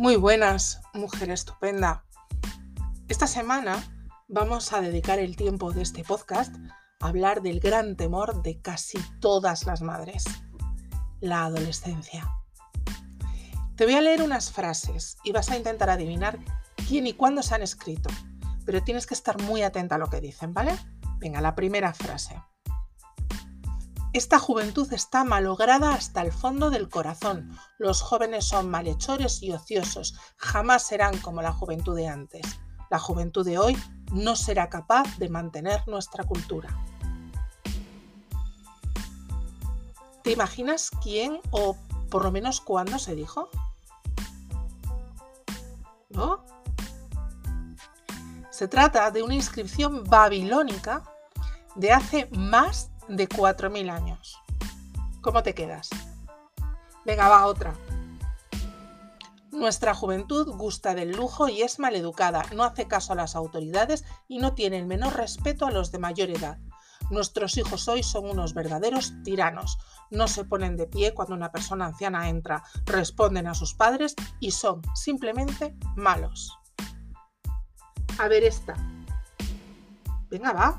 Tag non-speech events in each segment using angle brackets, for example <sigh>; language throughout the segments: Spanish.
Muy buenas, mujer estupenda. Esta semana vamos a dedicar el tiempo de este podcast a hablar del gran temor de casi todas las madres, la adolescencia. Te voy a leer unas frases y vas a intentar adivinar quién y cuándo se han escrito, pero tienes que estar muy atenta a lo que dicen, ¿vale? Venga, la primera frase. Esta juventud está malograda hasta el fondo del corazón. Los jóvenes son malhechores y ociosos. Jamás serán como la juventud de antes. La juventud de hoy no será capaz de mantener nuestra cultura. ¿Te imaginas quién o por lo menos cuándo se dijo? ¿No? Se trata de una inscripción babilónica de hace más de 4.000 años. ¿Cómo te quedas? Venga, va otra. Nuestra juventud gusta del lujo y es maleducada, no hace caso a las autoridades y no tiene el menor respeto a los de mayor edad. Nuestros hijos hoy son unos verdaderos tiranos. No se ponen de pie cuando una persona anciana entra, responden a sus padres y son simplemente malos. A ver esta. Venga, va.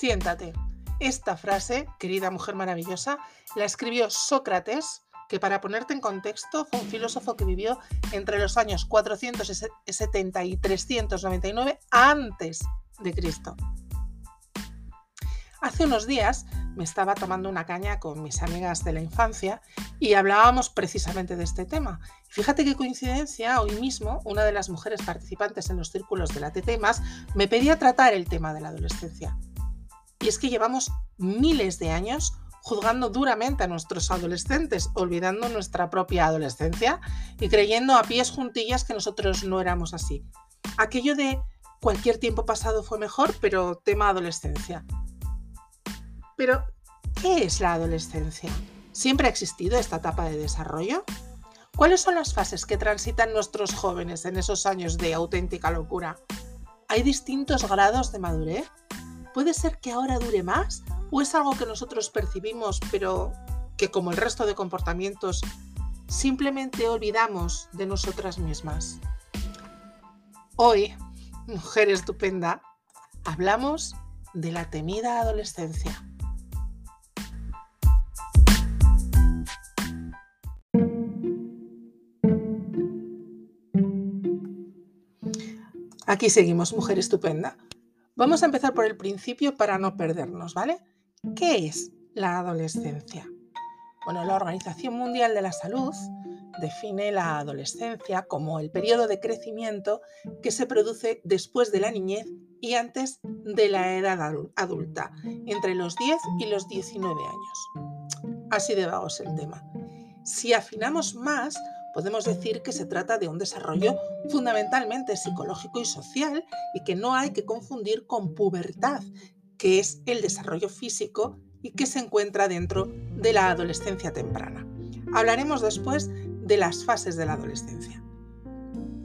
Siéntate. Esta frase, querida mujer maravillosa, la escribió Sócrates, que para ponerte en contexto fue un filósofo que vivió entre los años 470 y 399 antes de Cristo. Hace unos días me estaba tomando una caña con mis amigas de la infancia y hablábamos precisamente de este tema. Fíjate qué coincidencia, hoy mismo una de las mujeres participantes en los círculos de la TT me pedía tratar el tema de la adolescencia. Y es que llevamos miles de años juzgando duramente a nuestros adolescentes, olvidando nuestra propia adolescencia y creyendo a pies juntillas que nosotros no éramos así. Aquello de cualquier tiempo pasado fue mejor, pero tema adolescencia. Pero, ¿qué es la adolescencia? ¿Siempre ha existido esta etapa de desarrollo? ¿Cuáles son las fases que transitan nuestros jóvenes en esos años de auténtica locura? ¿Hay distintos grados de madurez? ¿Puede ser que ahora dure más? ¿O es algo que nosotros percibimos, pero que como el resto de comportamientos, simplemente olvidamos de nosotras mismas? Hoy, mujer estupenda, hablamos de la temida adolescencia. Aquí seguimos, mujer estupenda. Vamos a empezar por el principio para no perdernos, ¿vale? ¿Qué es la adolescencia? Bueno, la Organización Mundial de la Salud define la adolescencia como el periodo de crecimiento que se produce después de la niñez y antes de la edad adulta, entre los 10 y los 19 años. Así de vago es el tema. Si afinamos más, podemos decir que se trata de un desarrollo fundamentalmente psicológico y social y que no hay que confundir con pubertad, que es el desarrollo físico y que se encuentra dentro de la adolescencia temprana. Hablaremos después de las fases de la adolescencia.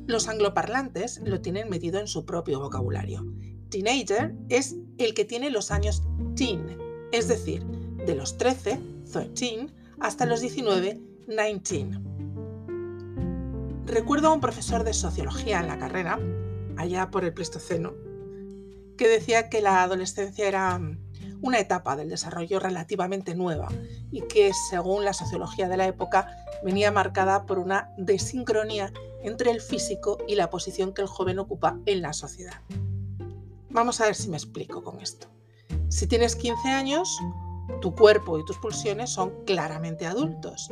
Los angloparlantes lo tienen metido en su propio vocabulario. Teenager es el que tiene los años teen, es decir, de los 13, 13, hasta los 19, 19. Recuerdo a un profesor de sociología en la carrera, allá por el Pleistoceno, que decía que la adolescencia era mm, una etapa del desarrollo relativamente nueva y que, según la sociología de la época, venía marcada por una desincronía entre el físico y la posición que el joven ocupa en la sociedad. Vamos a ver si me explico con esto. Si tienes 15 años, tu cuerpo y tus pulsiones son claramente adultos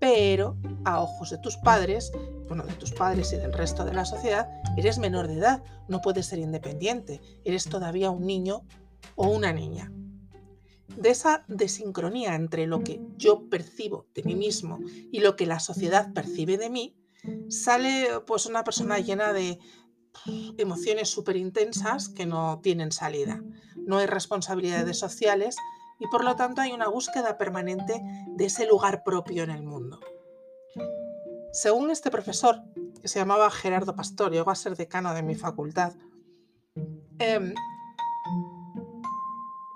pero a ojos de tus padres, bueno, de tus padres y del resto de la sociedad, eres menor de edad, no puedes ser independiente, eres todavía un niño o una niña. De esa desincronía entre lo que yo percibo de mí mismo y lo que la sociedad percibe de mí, sale pues una persona llena de emociones súper intensas que no tienen salida. No hay responsabilidades sociales y por lo tanto hay una búsqueda permanente de ese lugar propio en el mundo. Según este profesor, que se llamaba Gerardo Pastor, llegó a ser decano de mi facultad, em,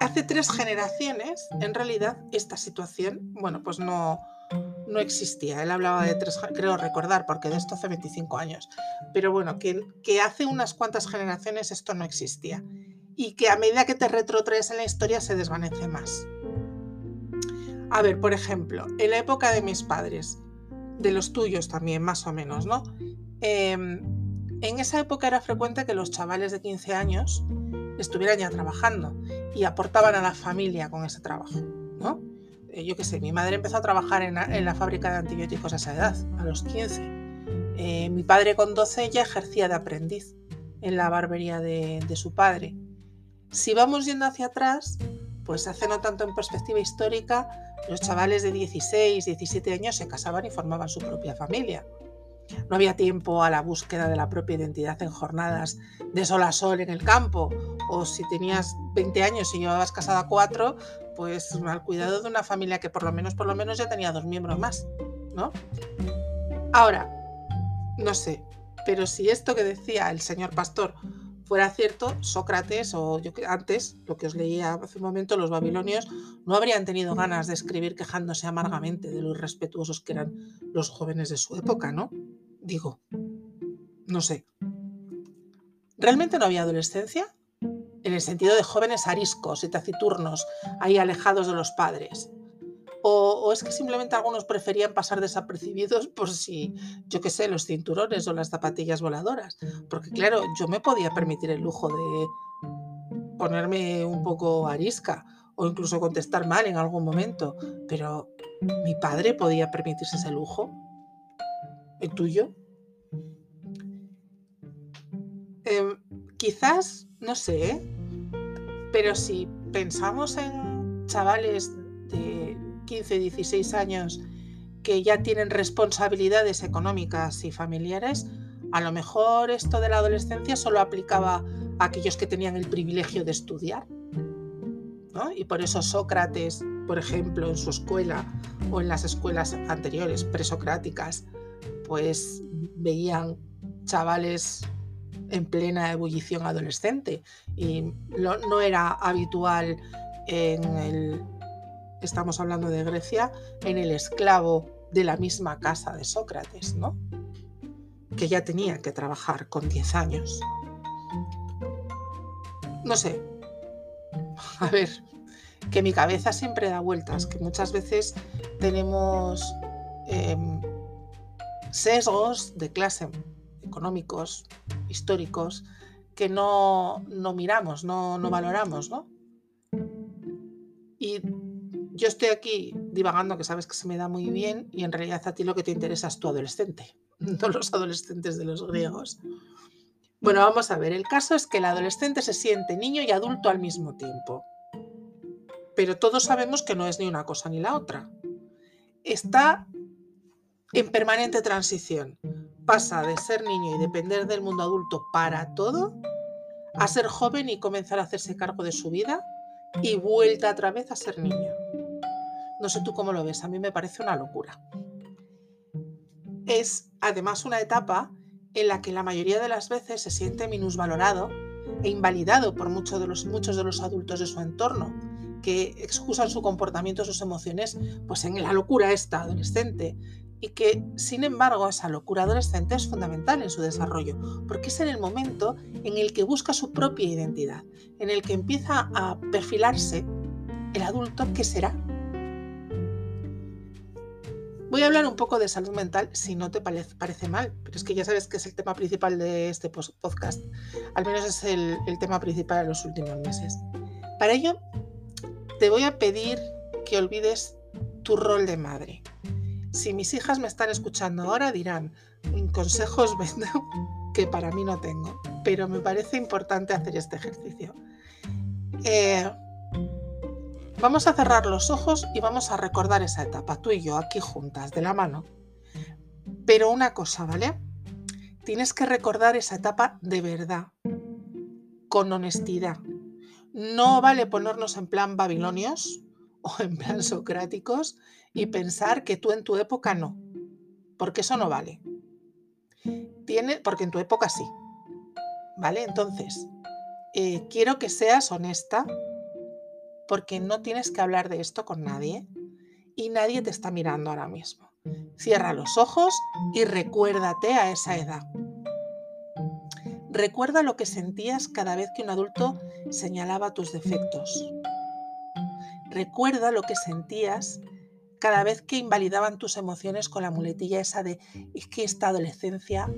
hace tres generaciones, en realidad, esta situación, bueno, pues no, no existía. Él hablaba de tres, creo recordar, porque de esto hace 25 años. Pero bueno, que, que hace unas cuantas generaciones esto no existía. Y que a medida que te retrotraes en la historia se desvanece más. A ver, por ejemplo, en la época de mis padres, de los tuyos también, más o menos, ¿no? Em, en esa época era frecuente que los chavales de 15 años estuvieran ya trabajando y aportaban a la familia con ese trabajo, ¿no? Eh, yo qué sé, mi madre empezó a trabajar en la, fábrica de antibióticos a esa edad, a los 15. Eh, mi padre con 12 ya ejercía de aprendiz en la barbería de, de su padre. Si vamos yendo hacia atrás, pues hace no tanto en perspectiva histórica, los chavales de 16, 17 años se casaban y formaban su propia familia. No había tiempo a la búsqueda de la propia identidad en jornadas de sol a sol en el campo. O si tenías 20 años y llevabas casada cuatro, pues al cuidado de una familia que por lo menos, por lo menos ya tenía dos miembros más, ¿no? Ahora, no sé, pero si esto que decía el señor pastor fuera cierto, Sócrates o yo antes, lo que os leía hace un momento, los babilonios no habrían tenido ganas de escribir quejándose amargamente de lo irrespetuosos que eran los jóvenes de su época, ¿no? Digo, no sé. ¿Realmente no había adolescencia? En el sentido de jóvenes ariscos y taciturnos, ahí alejados de los padres. O, es que simplemente algunos preferían pasar desapercibidos por si, yo qué sé, los cinturones o las zapatillas voladoras. Porque claro, yo me podía permitir el lujo de ponerme un poco arisca o incluso contestar mal en algún momento. Pero mi padre podía permitirse ese lujo. ¿El tuyo? Em, quizás, no sé, ¿eh? pero si pensamos en chavales de 15, 16 años que ya tienen responsabilidades económicas y familiares, a lo mejor esto de la adolescencia solo aplicaba a aquellos que tenían el privilegio de estudiar. Y por eso Sócrates, por ejemplo, en su escuela o en las escuelas anteriores, presocráticas, pues veían chavales en plena ebullición adolescente y no era habitual en el estamos hablando de Grecia, en el esclavo de la misma casa de Sócrates, ¿no? Que ya tenía que trabajar con 10 años. No sé. A ver, que mi cabeza siempre da vueltas, que muchas veces tenemos em, sesgos de clase económicos, históricos, que no, no miramos, no, no valoramos, ¿no? Y yo estoy aquí divagando, que sabes que se me da muy bien, y en realidad a ti lo que te interesa es tu adolescente, <laughs> no los adolescentes de los griegos. Bueno, vamos a ver, el caso es que el adolescente se siente niño y adulto al mismo tiempo. Pero todos sabemos que no es ni una cosa ni la otra. Está en permanente transición. Pasa de ser niño y depender del mundo adulto para todo a ser joven y comenzar a hacerse cargo de su vida y vuelta otra vez a ser niño. No sé tú cómo lo ves, a mí me parece una locura. Es además una etapa en la que la mayoría de las veces se siente minusvalorado e invalidado por muchos de los, muchos de los adultos de su entorno, que excusan su comportamiento, sus emociones, pues en la locura esta adolescente, y que, sin embargo, esa locura adolescente es fundamental en su desarrollo, porque es en el momento en el que busca su propia identidad, en el que empieza a perfilarse el adulto que será Voy a hablar un poco de salud mental si no te parece, mal, pero es que ya sabes que es el tema principal de este podcast. Al menos es el, tema principal de los últimos meses. Para ello, te voy a pedir que olvides tu rol de madre. Si mis hijas me están escuchando ahora, dirán, consejos <laughs> que para mí no tengo, pero me parece importante hacer este ejercicio. Eh, Vamos a cerrar los ojos y vamos a recordar esa etapa, tú y yo aquí juntas, de la mano. Pero una cosa, ¿vale? Tienes que recordar esa etapa de verdad, con honestidad. No vale ponernos en plan babilonios o en plan socráticos y pensar que tú en tu época no, porque eso no vale. Tiene, porque en tu época sí. ¿Vale? Entonces, eh, quiero que seas honesta porque no tienes que hablar de esto con nadie y nadie te está mirando ahora mismo. Cierra los ojos y recuérdate a esa edad. Recuerda lo que sentías cada vez que un adulto señalaba tus defectos. Recuerda lo que sentías cada vez que invalidaban tus emociones con la muletilla esa de es que esta adolescencia...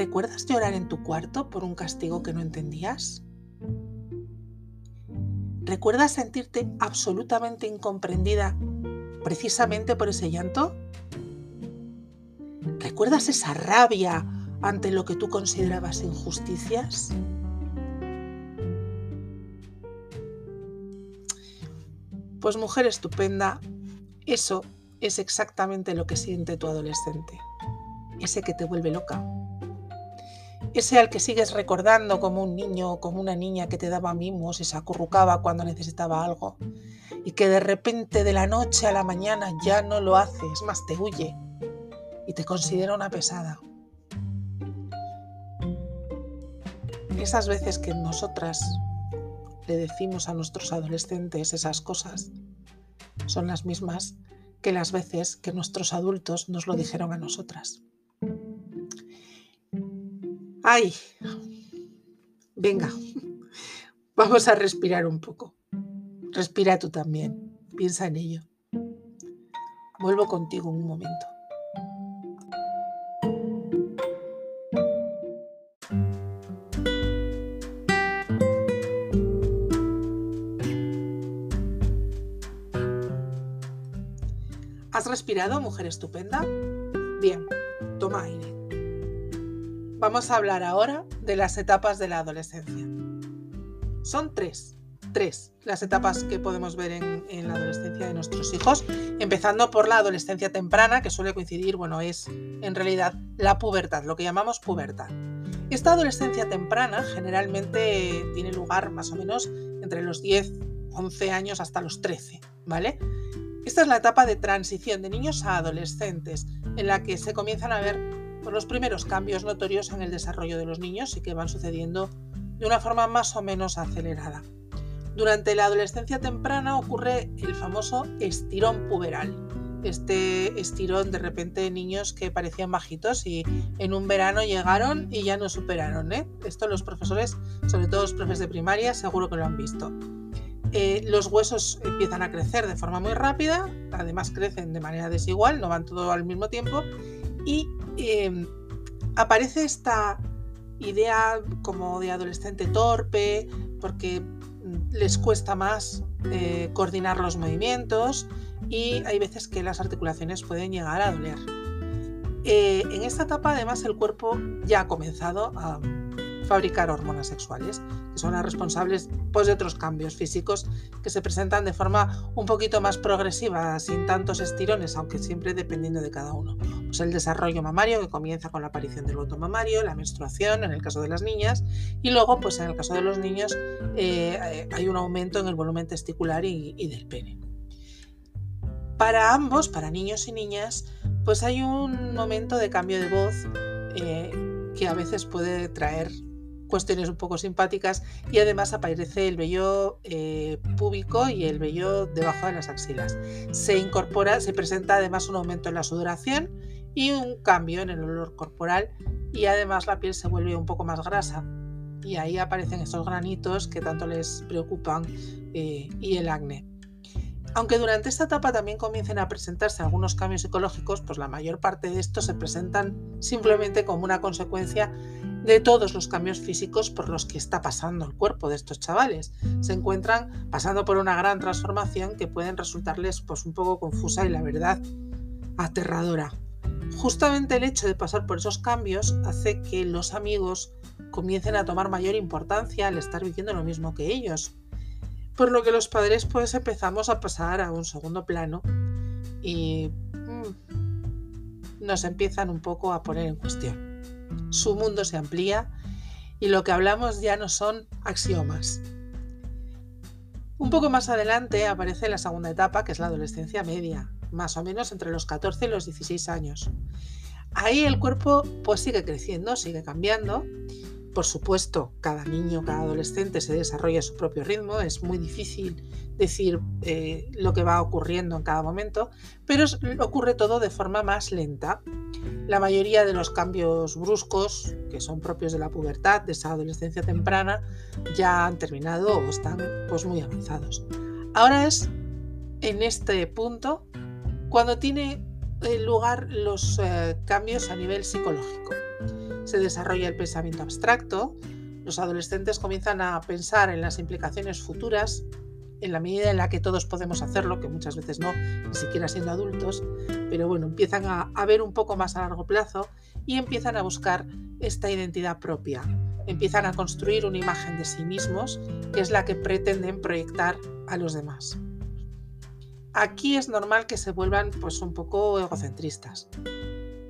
¿Recuerdas llorar en tu cuarto por un castigo que no entendías? ¿Recuerdas sentirte absolutamente incomprendida precisamente por ese llanto? ¿Recuerdas esa rabia ante lo que tú considerabas injusticias? Pues mujer estupenda, eso es exactamente lo que siente tu adolescente, ese que te vuelve loca, ese al que sigues recordando como un niño o como una niña que te daba mimos y se acurrucaba cuando necesitaba algo, y que de repente de la noche a la mañana ya no lo hace, es más, te huye y te considera una pesada. Esas veces que nosotras le decimos a nuestros adolescentes esas cosas son las mismas que las veces que nuestros adultos nos lo dijeron a nosotras. ¡Ay! Venga, vamos a respirar un poco. Respira tú también, piensa en ello. Vuelvo contigo un momento. ¿Has respirado, mujer estupenda? Bien, toma aire. Vamos a hablar ahora de las etapas de la adolescencia. Son tres, tres las etapas que podemos ver en, la adolescencia de nuestros hijos, empezando por la adolescencia temprana, que suele coincidir, bueno, es en realidad la pubertad, lo que llamamos pubertad. Esta adolescencia temprana generalmente tiene lugar más o menos entre los 10, 11 años hasta los 13, ¿vale? Esta es la etapa de transición de niños a adolescentes, en la que se comienzan a ver pues, los primeros cambios notorios en el desarrollo de los niños y que van sucediendo de una forma más o menos acelerada. Durante la adolescencia temprana ocurre el famoso estirón puberal. Este estirón de repente de niños que parecían bajitos y en un verano llegaron y ya no superaron. ¿eh? Esto los profesores, sobre todo los profes de primaria, seguro que lo han visto. Eh, los huesos empiezan a crecer de forma muy rápida, además crecen de manera desigual, no van todo al mismo tiempo, y em, aparece esta idea como de adolescente torpe, porque mm, les cuesta más eh, coordinar los movimientos y hay veces que las articulaciones pueden llegar a doler. Eh, en esta etapa además el cuerpo ya ha comenzado a fabricar hormonas sexuales, que son las responsables pues, de otros cambios físicos que se presentan de forma un poquito más progresiva, sin tantos estirones, aunque siempre dependiendo de cada uno. Pues el desarrollo mamario, que comienza con la aparición del voto mamario, la menstruación en el caso de las niñas, y luego, pues en el caso de los niños, eh, hay un aumento en el volumen testicular y, del pene. Para ambos, para niños y niñas, pues hay un momento de cambio de voz eh, que a veces puede traer cuestiones un poco simpáticas y además aparece el vello eh, púbico y el vello debajo de las axilas. Se incorpora, se presenta además un aumento en la sudoración y un cambio en el olor corporal y además la piel se vuelve un poco más grasa y ahí aparecen estos granitos que tanto les preocupan eh, y el acné. Aunque durante esta etapa también comiencen a presentarse algunos cambios psicológicos, pues la mayor parte de estos se presentan simplemente como una consecuencia de todos los cambios físicos por los que está pasando el cuerpo de estos chavales. Se encuentran pasando por una gran transformación que pueden resultarles pues, un poco confusa y la verdad aterradora. Justamente el hecho de pasar por esos cambios hace que los amigos comiencen a tomar mayor importancia al estar viviendo lo mismo que ellos. Por lo que los padres pues empezamos a pasar a un segundo plano y mm, nos empiezan un poco a poner en cuestión su mundo se amplía y lo que hablamos ya no son axiomas. Un poco más adelante aparece la segunda etapa, que es la adolescencia media, más o menos entre los 14 y los 16 años. Ahí el cuerpo pues sigue creciendo, sigue cambiando Por supuesto, cada niño, cada adolescente se desarrolla a su propio ritmo, es muy difícil decir eh, lo que va ocurriendo en cada momento, pero ocurre todo de forma más lenta. La mayoría de los cambios bruscos, que son propios de la pubertad, de esa adolescencia temprana, ya han terminado o están pues, muy avanzados. Ahora es en este punto cuando tiene lugar los eh, cambios a nivel psicológico se desarrolla el pensamiento abstracto, los adolescentes comienzan a pensar en las implicaciones futuras en la medida en la que todos podemos hacerlo, que muchas veces no, ni siquiera siendo adultos, pero bueno, empiezan a, ver un poco más a largo plazo y empiezan a buscar esta identidad propia, empiezan a construir una imagen de sí mismos que es la que pretenden proyectar a los demás. Aquí es normal que se vuelvan pues un poco egocentristas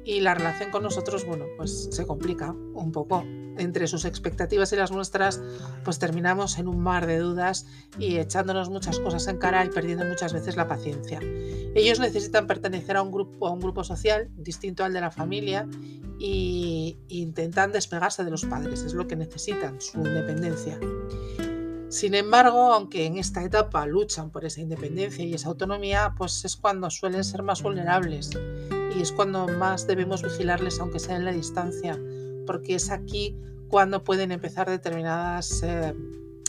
y la relación con nosotros, bueno, pues se complica un poco. Entre sus expectativas y las nuestras, pues terminamos en un mar de dudas y echándonos muchas cosas en cara y perdiendo muchas veces la paciencia. Ellos necesitan pertenecer a un grupo, a un grupo social distinto al de la familia e intentan despegarse de los padres, es lo que necesitan, su independencia. Sin embargo, aunque en esta etapa luchan por esa independencia y esa autonomía, pues es cuando suelen ser más vulnerables y es cuando más debemos vigilarles, aunque sea en la distancia, porque es aquí cuando pueden empezar determinadas, eh,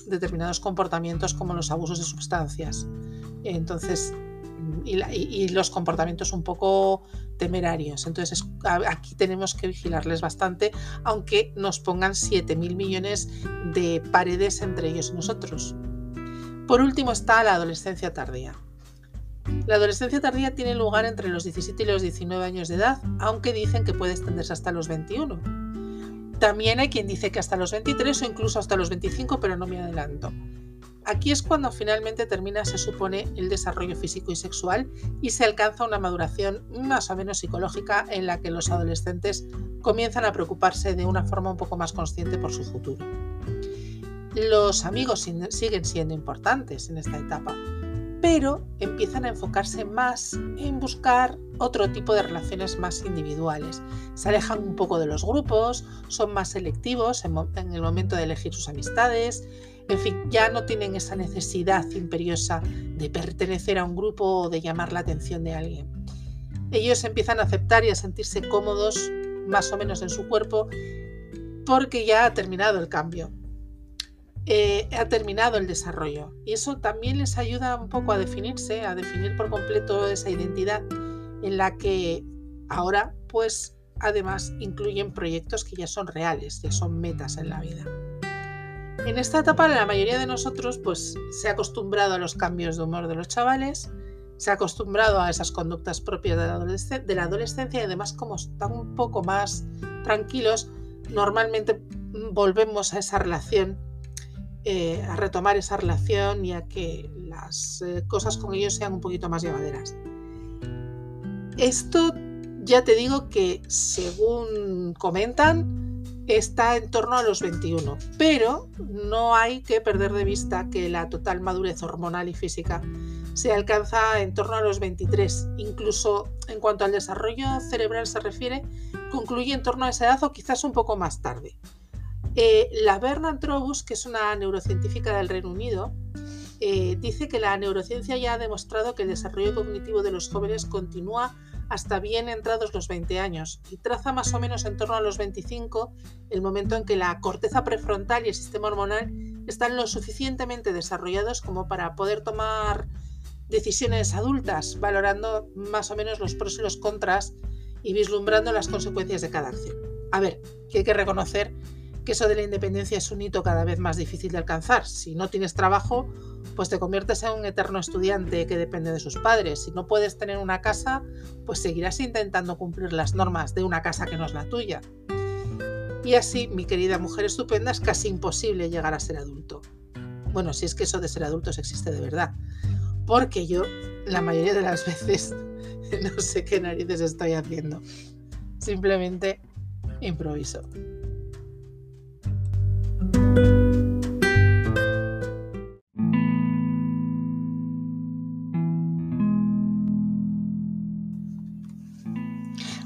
determinados comportamientos como los abusos de sustancias. Entonces, y, los comportamientos un poco temerarios. Entonces, aquí tenemos que vigilarles bastante, aunque nos pongan 7.000 millones de paredes entre ellos y nosotros. Por último está la adolescencia tardía. La adolescencia tardía tiene lugar entre los 17 y los 19 años de edad, aunque dicen que puede extenderse hasta los 21. También hay quien dice que hasta los 23 o incluso hasta los 25, pero no me adelanto. Aquí es cuando finalmente termina, se supone, el desarrollo físico y sexual y se alcanza una maduración más o menos psicológica en la que los adolescentes comienzan a preocuparse de una forma un poco más consciente por su futuro. Los amigos siguen siendo importantes en esta etapa, pero empiezan a enfocarse más en buscar otro tipo de relaciones más individuales. Se alejan un poco de los grupos, son más selectivos en, el momento de elegir sus amistades, en fin, ya no tienen esa necesidad imperiosa de pertenecer a un grupo o de llamar la atención de alguien. Ellos empiezan a aceptar y a sentirse cómodos más o menos en su cuerpo porque ya ha terminado el cambio. Eh, ha terminado el desarrollo. Y eso también les ayuda un poco a definirse, a definir por completo esa identidad en la que ahora, pues, además incluyen proyectos que ya son reales, ya son metas en la vida. En esta etapa la mayoría de nosotros pues se ha acostumbrado a los cambios de humor de los chavales, se ha acostumbrado a esas conductas propias de la, de la adolescencia y además como están un poco más tranquilos, normalmente volvemos a esa relación eh, a retomar esa relación y a que las eh, cosas con ellos sean un poquito más llevaderas. Esto ya te digo que según comentan está en torno a los 21, pero no hay que perder de vista que la total madurez hormonal y física se alcanza en torno a los 23. Incluso en cuanto al desarrollo cerebral se refiere, concluye en torno a esa edad o quizás un poco más tarde. Eh, la Bernard Trobus, que es una neurocientífica del Reino Unido, eh, dice que la neurociencia ya ha demostrado que el desarrollo cognitivo de los jóvenes continúa hasta bien entrados los 20 años y traza más o menos en torno a los 25 el momento en que la corteza prefrontal y el sistema hormonal están lo suficientemente desarrollados como para poder tomar decisiones adultas, valorando más o menos los pros y los contras y vislumbrando las consecuencias de cada acción. A ver, que hay que reconocer que eso de la independencia es un hito cada vez más difícil de alcanzar. Si no tienes trabajo, pues te conviertes en un eterno estudiante que depende de sus padres. Si no puedes tener una casa, pues seguirás intentando cumplir las normas de una casa que no es la tuya. Y así, mi querida mujer estupenda, es casi imposible llegar a ser adulto. Bueno, si es que eso de ser adultos existe de verdad. Porque yo, la mayoría de las veces, <laughs> no sé qué narices estoy haciendo. Simplemente improviso.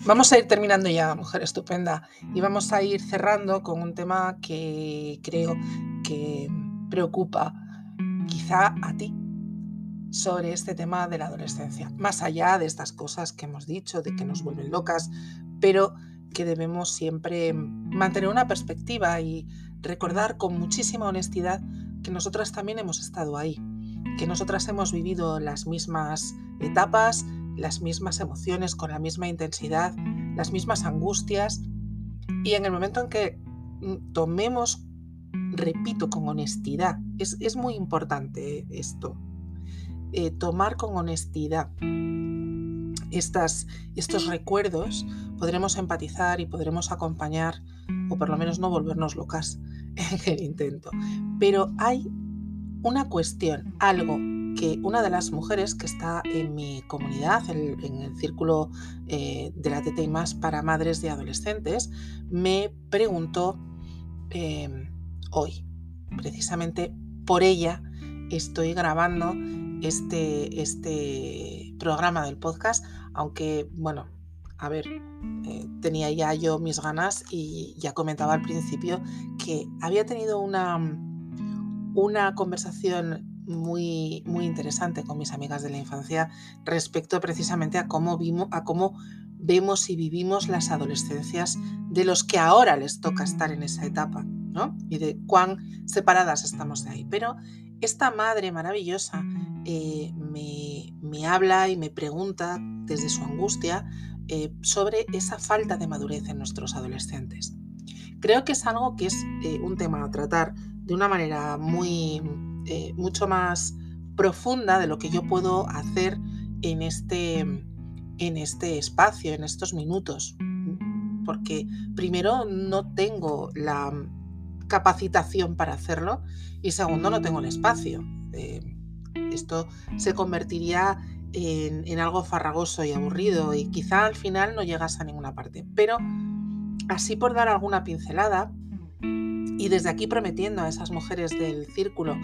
Vamos a ir terminando ya, mujer estupenda, y vamos a ir cerrando con un tema que creo que preocupa quizá a ti sobre este tema de la adolescencia, más allá de estas cosas que hemos dicho, de que nos vuelven locas, pero que debemos siempre mantener una perspectiva y recordar con muchísima honestidad que nosotras también hemos estado ahí, que nosotras hemos vivido las mismas etapas, las mismas emociones con la misma intensidad, las mismas angustias, y en el momento en que mm, tomemos, repito, con honestidad, es, muy importante esto, eh, tomar con honestidad estas, estos recuerdos, podremos empatizar y podremos acompañar, o por lo menos no volvernos locas <laughs> en el intento. Pero hay una cuestión, algo que una de las mujeres que está en mi comunidad, en, el círculo eh, de la TT más para madres de adolescentes, me preguntó em, hoy. Precisamente por ella estoy grabando este, este programa del podcast, aunque, bueno, a ver, eh, tenía ya yo mis ganas y ya comentaba al principio que había tenido una, una conversación muy, muy interesante con mis amigas de la infancia respecto precisamente a cómo, vimos, a cómo vemos y vivimos las adolescencias de los que ahora les toca estar en esa etapa, ¿no? Y de cuán separadas estamos de ahí. Pero esta madre maravillosa eh, me, me, habla y me pregunta desde su angustia eh, sobre esa falta de madurez en nuestros adolescentes. Creo que es algo que es eh, un tema a tratar de una manera muy eh, mucho más profunda de lo que yo puedo hacer en este, en este espacio, en estos minutos. Porque primero no tengo la capacitación para hacerlo y segundo no tengo el espacio. Eh, esto se convertiría en, en, algo farragoso y aburrido y quizá al final no llegas a ninguna parte. Pero así por dar alguna pincelada, y desde aquí prometiendo a esas mujeres del círculo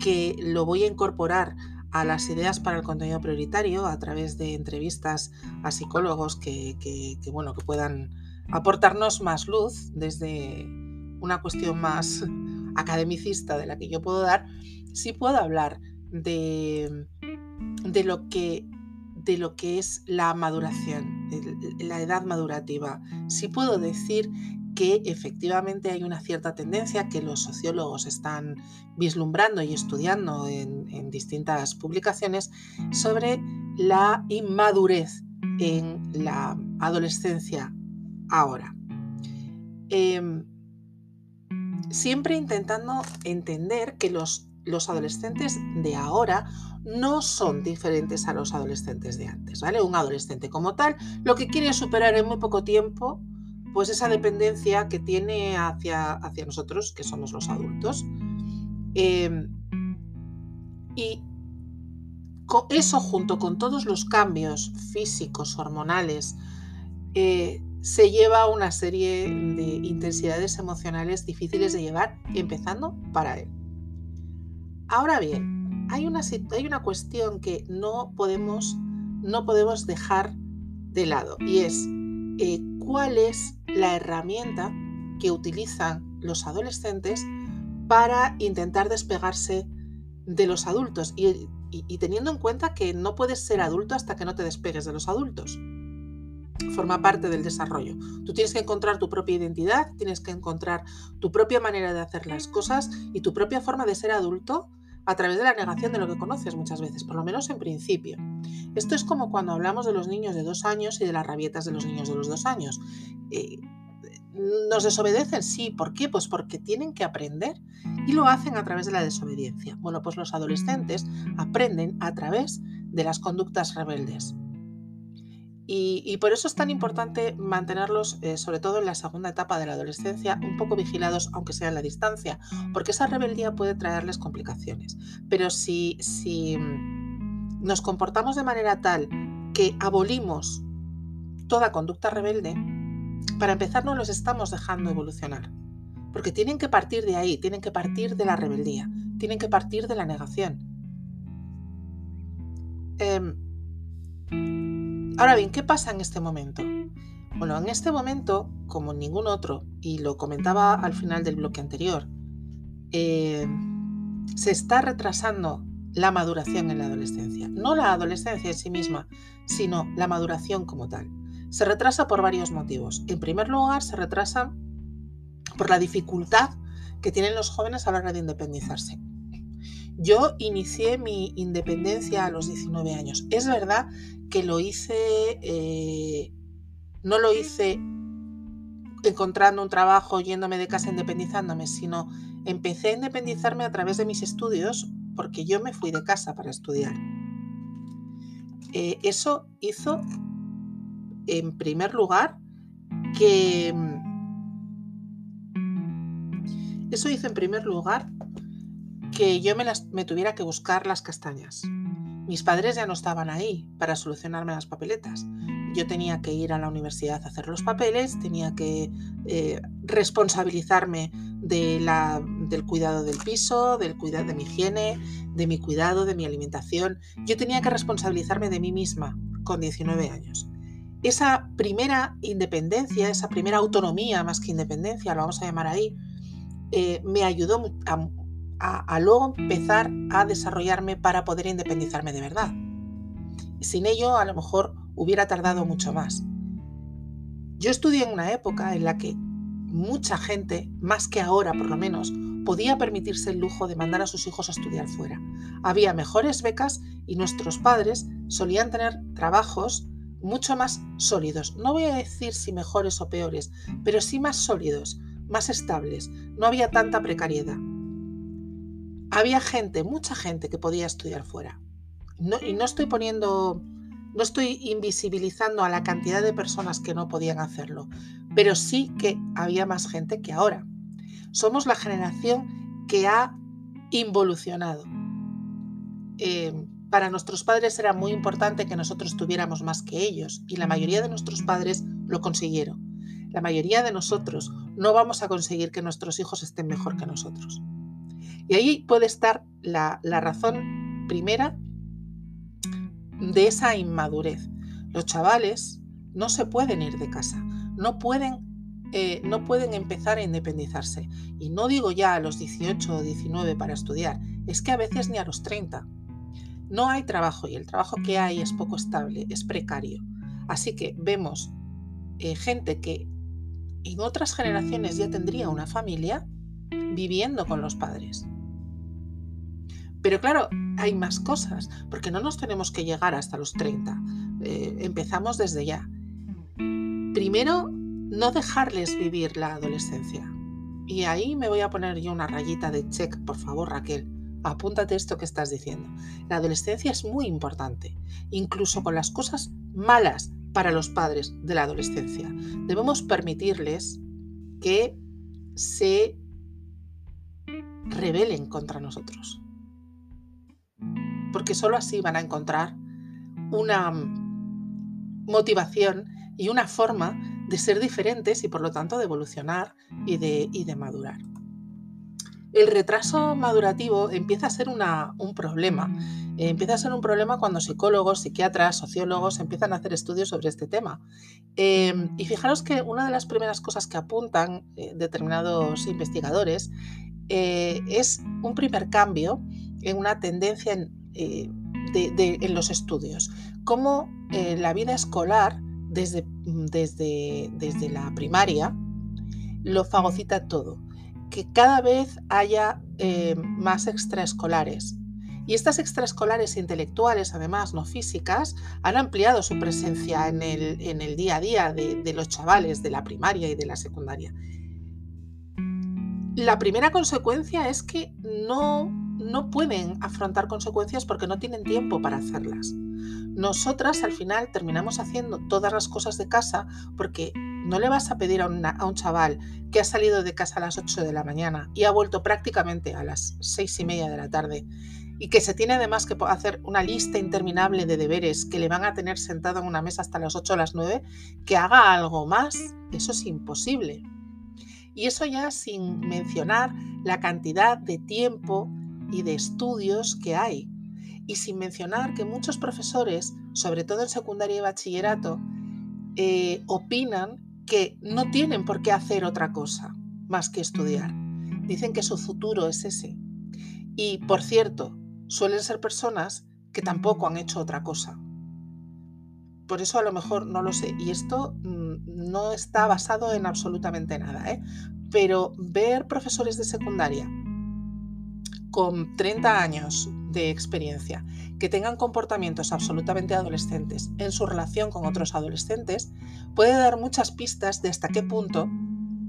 que lo voy a incorporar a las ideas para el contenido prioritario a través de entrevistas a psicólogos que, bueno, que puedan aportarnos más luz desde una cuestión más <laughs> academicista de la que yo puedo dar, sí puedo hablar de, de, lo, que, de lo que es la maduración, la edad madurativa. Sí puedo decir que efectivamente hay una cierta tendencia que los sociólogos están vislumbrando y estudiando en, distintas publicaciones sobre la inmadurez en la adolescencia ahora. Em, siempre intentando entender que los, los adolescentes de ahora no son diferentes a los adolescentes de antes, ¿vale? Un adolescente como tal lo que quiere superar en muy poco tiempo pues esa dependencia que tiene hacia, hacia nosotros, que somos los adultos. Em, y eso junto con todos los cambios físicos, hormonales, eh, se lleva a una serie de intensidades emocionales difíciles de llevar, empezando para él. Ahora bien, hay una, hay una cuestión que no podemos, no podemos dejar de lado y es eh, cuál es la herramienta que utilizan los adolescentes para intentar despegarse de los adultos y, teniendo en cuenta que no puedes ser adulto hasta que no te despegues de los adultos. Forma parte del desarrollo. Tú tienes que encontrar tu propia identidad, tienes que encontrar tu propia manera de hacer las cosas y tu propia forma de ser adulto a través de la negación de lo que conoces muchas veces, por lo menos en principio. Esto es como cuando hablamos de los niños de dos años y de las rabietas de los niños de los dos años. Eh, ¿Nos desobedecen? Sí. ¿Por qué? Pues porque tienen que aprender y lo hacen a través de la desobediencia. Bueno, pues los adolescentes aprenden a través de las conductas rebeldes. Y, por eso es tan importante mantenerlos, eh, sobre todo en la segunda etapa de la adolescencia, un poco vigilados, aunque sea en la distancia, porque esa rebeldía puede traerles complicaciones. Pero si, si mm, nos comportamos de manera tal que abolimos toda conducta rebelde, para empezar no los estamos dejando evolucionar, porque tienen que partir de ahí, tienen que partir de la rebeldía, tienen que partir de la negación. Em, Ahora bien, ¿qué pasa en este momento? Bueno, en este momento, como en ningún otro, y lo comentaba al final del bloque anterior, eh, se está retrasando la maduración en la adolescencia. No la adolescencia en sí misma, sino la maduración como tal. Se retrasa por varios motivos. En primer lugar, se retrasa por la dificultad que tienen los jóvenes a la hora de independizarse. Yo inicié mi independencia a los 19 años. Es verdad que lo hice, eh, no lo hice encontrando un trabajo, yéndome de casa, independizándome, sino empecé a independizarme a través de mis estudios porque yo me fui de casa para estudiar. Eh, eso hizo, en primer lugar, que... Eso hizo en primer lugar que yo me, las, me tuviera que buscar las castañas. Mis padres ya no estaban ahí para solucionarme las papeletas. Yo tenía que ir a la universidad a hacer los papeles, tenía que eh, responsabilizarme del cuidado del piso, del cuidado de mi higiene, de mi cuidado, de mi alimentación. Yo tenía que responsabilizarme de mí misma con 19 años. Esa primera independencia, esa primera autonomía, más que independencia, lo vamos a llamar ahí, eh, me ayudó a, a, luego empezar a desarrollarme para poder independizarme de verdad. Sin ello, a lo mejor hubiera tardado mucho más. Yo estudié en una época en la que mucha gente, más que ahora por lo menos, podía permitirse el lujo de mandar a sus hijos a estudiar fuera. Había mejores becas y nuestros padres solían tener trabajos mucho más sólidos. No voy a decir si mejores o peores, pero sí más sólidos, más estables. No había tanta precariedad había gente, mucha gente que podía estudiar fuera. y no estoy poniendo, no estoy invisibilizando a la cantidad de personas que no podían hacerlo, pero sí que había más gente que ahora. Somos la generación que ha involucionado. Eh, para nuestros padres era muy importante que nosotros tuviéramos más que ellos y la mayoría de nuestros padres lo consiguieron. La mayoría de nosotros no vamos a conseguir que nuestros hijos estén mejor que nosotros. Y ahí puede estar la, razón primera de esa inmadurez. Los chavales no se pueden ir de casa, no pueden, eh, no pueden empezar a independizarse. Y no digo ya a los 18 o 19 para estudiar, es que a veces ni a los 30. No hay trabajo y el trabajo que hay es poco estable, es precario. Así que vemos eh, gente que en otras generaciones ya tendría una familia viviendo con los padres. Pero claro, hay más cosas, porque no nos tenemos que llegar hasta los 30. Eh, empezamos desde ya. Primero, no dejarles vivir la adolescencia. Y ahí me voy a poner yo una rayita de check, por favor, Raquel. Apúntate esto que estás diciendo. La adolescencia es muy importante, incluso con las cosas malas para los padres de la adolescencia. Debemos permitirles que se rebelen contra nosotros porque sólo así van a encontrar una motivación y una forma de ser diferentes y por lo tanto de evolucionar y de, de madurar. El retraso madurativo empieza a ser un problema. empieza a ser un problema cuando psicólogos, psiquiatras, sociólogos empiezan a hacer estudios sobre este tema. Em, y fijaros que una de las primeras cosas que apuntan eh, determinados investigadores eh, es un primer cambio en una tendencia en, eh, en los estudios, cómo eh, la vida escolar desde, desde, desde la primaria lo fagocita todo, que cada vez haya eh, más extraescolares. Y estas extraescolares intelectuales, además no físicas, han ampliado su presencia en el, en el día a día de, de los chavales de la primaria y de la secundaria. La primera consecuencia es que no no pueden afrontar consecuencias porque no tienen tiempo para hacerlas. Nosotras al final terminamos haciendo todas las cosas de casa porque no le vas a pedir a, un chaval que ha salido de casa a las 8 de la mañana y ha vuelto prácticamente a las 6 y media de la tarde y que se tiene además que hacer una lista interminable de deberes que le van a tener sentado en una mesa hasta las 8 o las 9, que haga algo más. Eso es imposible. Y eso ya sin mencionar la cantidad de tiempo y de estudios que hay. Y sin mencionar que muchos profesores, sobre todo en secundaria y bachillerato, eh, opinan que no tienen por qué hacer otra cosa más que estudiar. Dicen que su futuro es ese. Y, por cierto, suelen ser personas que tampoco han hecho otra cosa. Por eso a lo mejor no lo sé. Y esto mm, no está basado en absolutamente nada. ¿eh? Pero ver profesores de secundaria con 30 años de experiencia que tengan comportamientos absolutamente adolescentes en su relación con otros adolescentes puede dar muchas pistas de hasta qué punto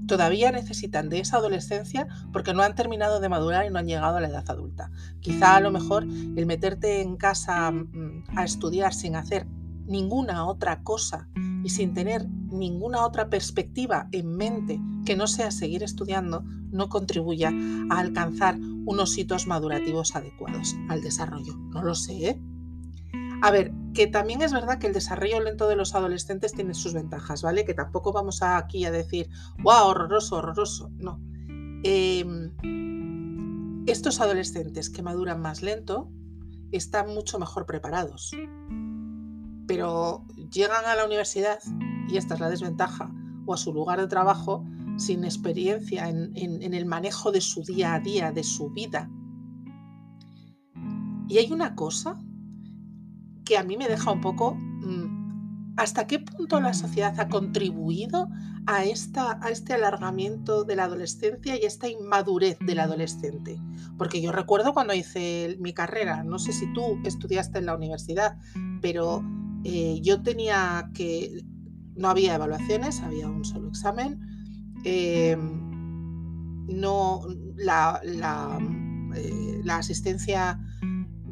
todavía necesitan de esa adolescencia porque no han terminado de madurar y no han llegado a la edad adulta. Quizá a lo mejor el meterte en casa mm, a estudiar sin hacer ninguna otra cosa y sin tener ninguna otra perspectiva en mente que no sea seguir estudiando, no contribuya a alcanzar unos hitos madurativos adecuados al desarrollo. No lo sé, ¿eh? A ver, que también es verdad que el desarrollo lento de los adolescentes tiene sus ventajas, ¿vale? Que tampoco vamos aquí a decir, wow, horroroso, horroroso. No. Em, estos adolescentes que maduran más lento están mucho mejor preparados. Pero llegan a la universidad, y esta es la desventaja, o a su lugar de trabajo sin experiencia en, el manejo de su día a día, de su vida. Y hay una cosa que a mí me deja un poco mm, hasta qué punto la sociedad ha contribuido a, esta, a este alargamiento de la adolescencia y esta inmadurez del adolescente. Porque yo recuerdo cuando hice mi carrera, no sé si tú estudiaste en la universidad, pero eh, yo tenía que, no había evaluaciones, había un solo examen. Em, no, la, la, eh, la asistencia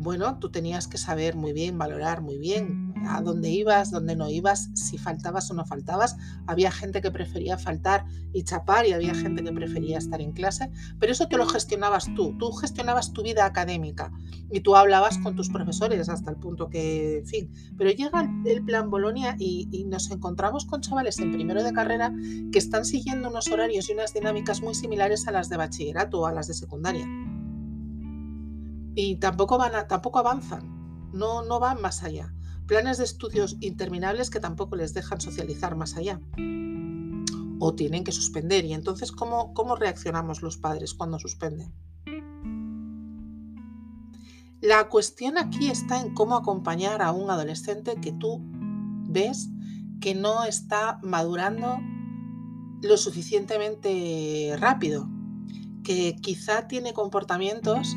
bueno, tú tenías que saber muy bien, valorar muy bien a dónde ibas, dónde no ibas, si faltabas o no faltabas. Había gente que prefería faltar y chapar y había gente que prefería estar en clase, pero eso te lo gestionabas tú, tú gestionabas tu vida académica y tú hablabas con tus profesores hasta el punto que, en fin, pero llega el plan Bolonia y, y nos encontramos con chavales en primero de carrera que están siguiendo unos horarios y unas dinámicas muy similares a las de bachillerato o a las de secundaria y tampoco, van a, tampoco avanzan, no, no van más allá. Planes de estudios interminables que tampoco les dejan socializar más allá. O tienen que suspender. Y entonces, ¿cómo, cómo reaccionamos los padres cuando suspenden? La cuestión aquí está en cómo acompañar a un adolescente que tú ves que no está madurando lo suficientemente rápido, que quizá tiene comportamientos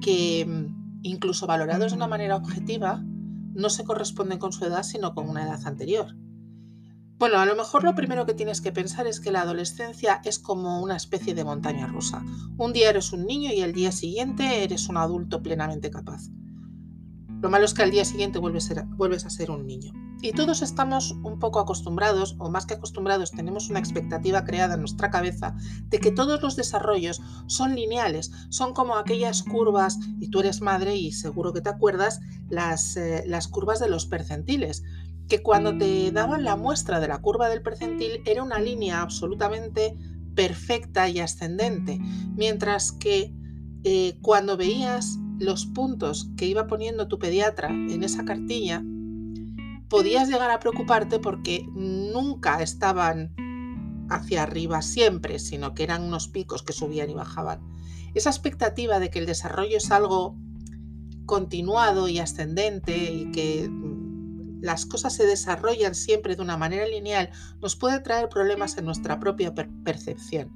que mm, incluso valorados de una manera objetiva, no se corresponden con su edad, sino con una edad anterior. Bueno, a lo mejor lo primero que tienes que pensar es que la adolescencia es como una especie de montaña rusa. Un día eres un niño y el día siguiente eres un adulto plenamente capaz. Lo malo es que al día siguiente vuelves a ser un niño. Y todos estamos un poco acostumbrados, o más que acostumbrados, tenemos una expectativa creada en nuestra cabeza de que todos los desarrollos son lineales, son como aquellas curvas, y tú eres madre y seguro que te acuerdas, las, eh, las curvas de los percentiles, que cuando te daban la muestra de la curva del percentil era una línea absolutamente perfecta y ascendente, mientras que eh, cuando veías los puntos que iba poniendo tu pediatra en esa cartilla, podías llegar a preocuparte porque nunca estaban hacia arriba siempre, sino que eran unos picos que subían y bajaban. Esa expectativa de que el desarrollo es algo continuado y ascendente y que mm, las cosas se desarrollan siempre de una manera lineal nos puede traer problemas en nuestra propia percepción.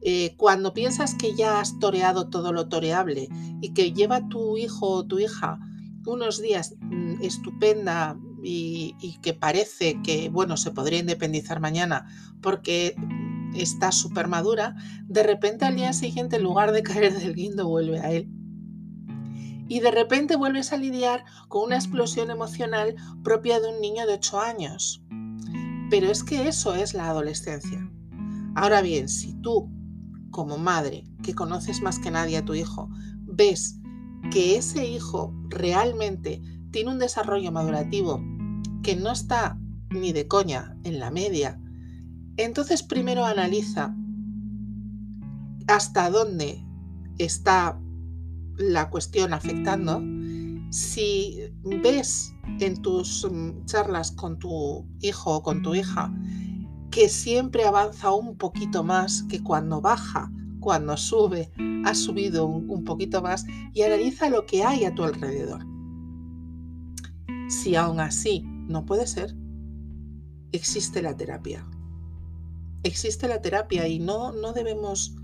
Eh, cuando piensas que ya has toreado todo lo toreable y que lleva tu hijo o tu hija unos días mm, estupenda, y, que parece que, bueno, se podría independizar mañana porque está súper madura, de repente al día siguiente, en lugar de <laughs> caer del guindo, vuelve a él. Y de repente vuelves a lidiar con una explosión emocional propia de un niño de 8 años. Pero es que eso es la adolescencia. Ahora bien, si tú, como madre, que conoces más que nadie a tu hijo, ves que ese hijo realmente tiene un desarrollo madurativo que no está ni de coña en la media, entonces primero analiza hasta dónde está la cuestión afectando. Si ves en tus mm, charlas con tu hijo o con tu hija que siempre avanza un poquito más que cuando baja, cuando sube, ha subido un, poquito más y analiza lo que hay a tu alrededor. Si aún así no puede ser, existe la terapia. Existe la terapia y no, no debemos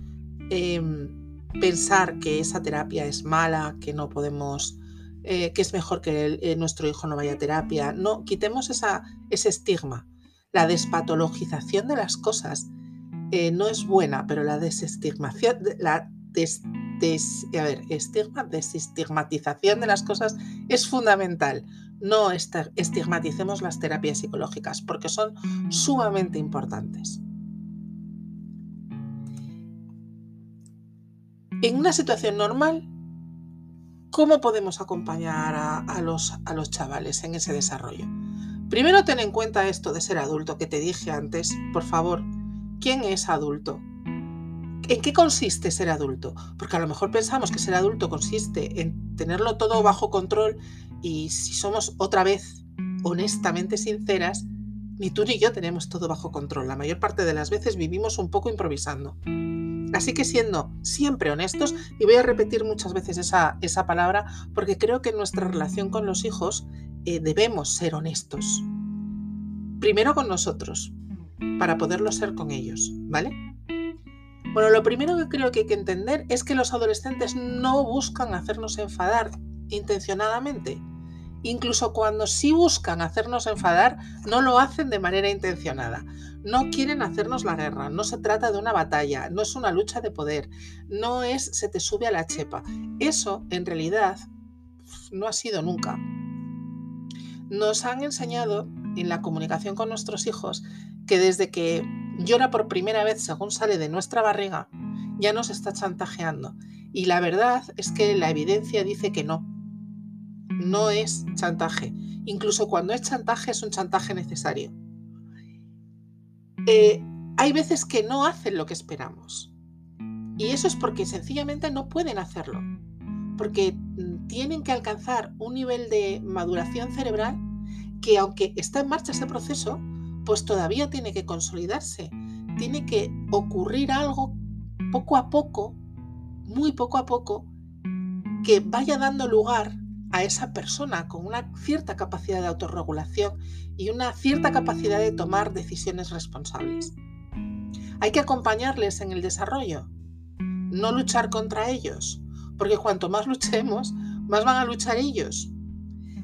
em, pensar que esa terapia es mala, que no podemos, eh, que es mejor que eh, nuestro hijo no vaya a terapia. No, quitemos esa, ese estigma. La despatologización de las cosas eh, no es buena, pero la desestigmación, la a ver, estigma, desestigmatización de las cosas es fundamental. No estigmaticemos las terapias psicológicas porque son sumamente importantes. En una situación normal, ¿cómo podemos acompañar a, los, a los chavales en ese desarrollo? Primero ten en cuenta esto de ser adulto que te dije antes, por favor. ¿Quién es adulto? ¿En qué consiste ser adulto? Porque a lo mejor pensamos que ser adulto consiste en tenerlo todo bajo control y si somos otra vez honestamente sinceras, ni tú ni yo tenemos todo bajo control. La mayor parte de las veces vivimos un poco improvisando. Así que siendo siempre honestos, y voy a repetir muchas veces esa, esa palabra porque creo que en nuestra relación con los hijos eh, debemos ser honestos. Primero con nosotros, para poderlo ser con ellos, ¿vale? Bueno, lo primero que creo que hay que entender es que los adolescentes no buscan hacernos enfadar intencionadamente. Incluso cuando sí buscan hacernos enfadar, no lo hacen de manera intencionada. No quieren hacernos la guerra, no se trata de una batalla, no es una lucha de poder, no es se te sube a la chepa. Eso, en realidad, no ha sido nunca. Nos han enseñado en la comunicación con nuestros hijos que desde que llora por primera vez según sale de nuestra barriga, ya nos está chantajeando. Y la verdad es que la evidencia dice que no. No es chantaje. Incluso cuando es chantaje es un chantaje necesario. Eh, hay veces que no hacen lo que esperamos. Y eso es porque sencillamente no pueden hacerlo. Porque mm, tienen que alcanzar un nivel de maduración cerebral que aunque está en marcha ese proceso, pues todavía tiene que consolidarse. Tiene que ocurrir algo poco a poco, muy poco a poco, que vaya dando lugar a esa persona con una cierta capacidad de autorregulación y una cierta capacidad de tomar decisiones responsables. Hay que acompañarles en el desarrollo, no luchar contra ellos, porque cuanto más luchemos, más van a luchar ellos.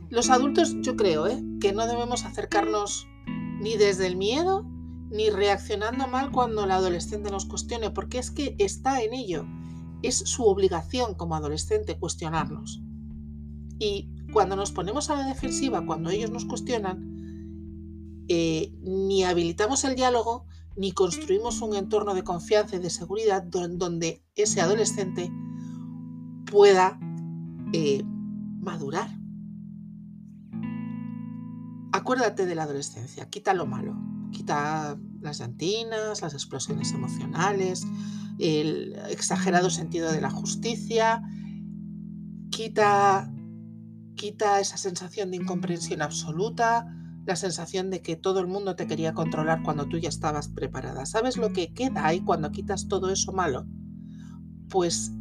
Los adultos, yo creo, ¿eh? que no debemos acercarnos ni desde el miedo ni reaccionando mal cuando el adolescente nos cuestione, porque es que está en ello. Es su obligación como adolescente cuestionarnos. Y cuando nos ponemos a la defensiva, cuando ellos nos cuestionan, eh, ni habilitamos el diálogo, ni construimos un entorno de confianza y de seguridad donde ese adolescente pueda eh, madurar. Acuérdate de la adolescencia, quita lo malo, quita las llantinas, las explosiones emocionales, el exagerado sentido de la justicia, quita, quita esa sensación de incomprensión absoluta, la sensación de que todo el mundo te quería controlar cuando tú ya estabas preparada. ¿Sabes lo que queda ahí cuando quitas todo eso malo? Pues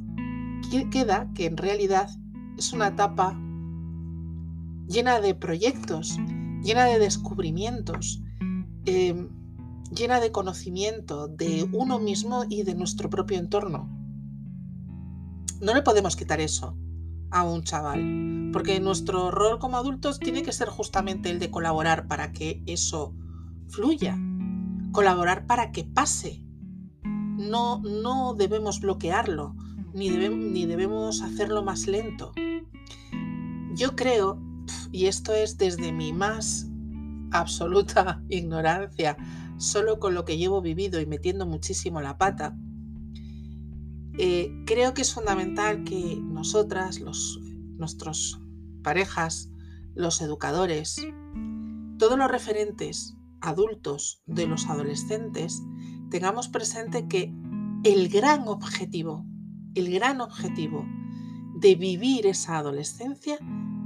queda que en realidad es una etapa llena de proyectos, llena de descubrimientos, em, llena de conocimiento de uno mismo y de nuestro propio entorno. No le podemos quitar eso a un chaval, porque nuestro rol como adultos tiene que ser justamente el de colaborar para que eso fluya, colaborar para que pase. No, no debemos bloquearlo, ni, ni debemos hacerlo más lento. Yo creo y esto es desde mi más absoluta <laughs> ignorancia, solo con lo que llevo vivido y metiendo muchísimo la pata, eh, creo que es fundamental que nosotras, los, nuestros parejas, los educadores, todos los referentes adultos de los adolescentes, tengamos presente que el gran objetivo, el gran objetivo de vivir esa adolescencia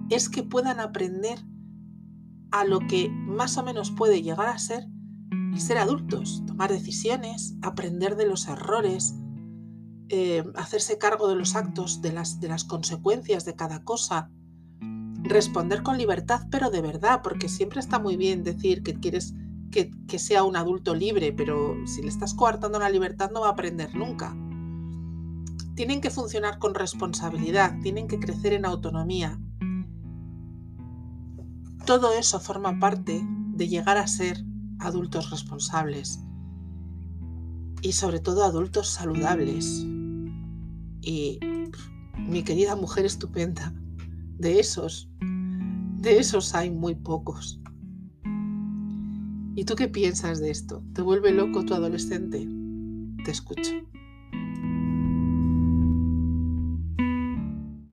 es que puedan aprender a lo que más o menos puede llegar a ser el ser adultos, tomar decisiones, aprender de los errores, eh, hacerse cargo de los actos, de las, de las consecuencias de cada cosa, responder con libertad, pero de verdad, porque siempre está muy bien decir que quieres que, que, sea un adulto libre, pero si le estás coartando la libertad no va a aprender nunca. Tienen que funcionar con responsabilidad, tienen que crecer en autonomía. Todo eso forma parte de llegar a ser adultos responsables y sobre todo adultos saludables. Y mi querida mujer estupenda, de esos, de esos hay muy pocos. ¿Y tú qué piensas de esto? ¿Te vuelve loco tu adolescente? Te escucho.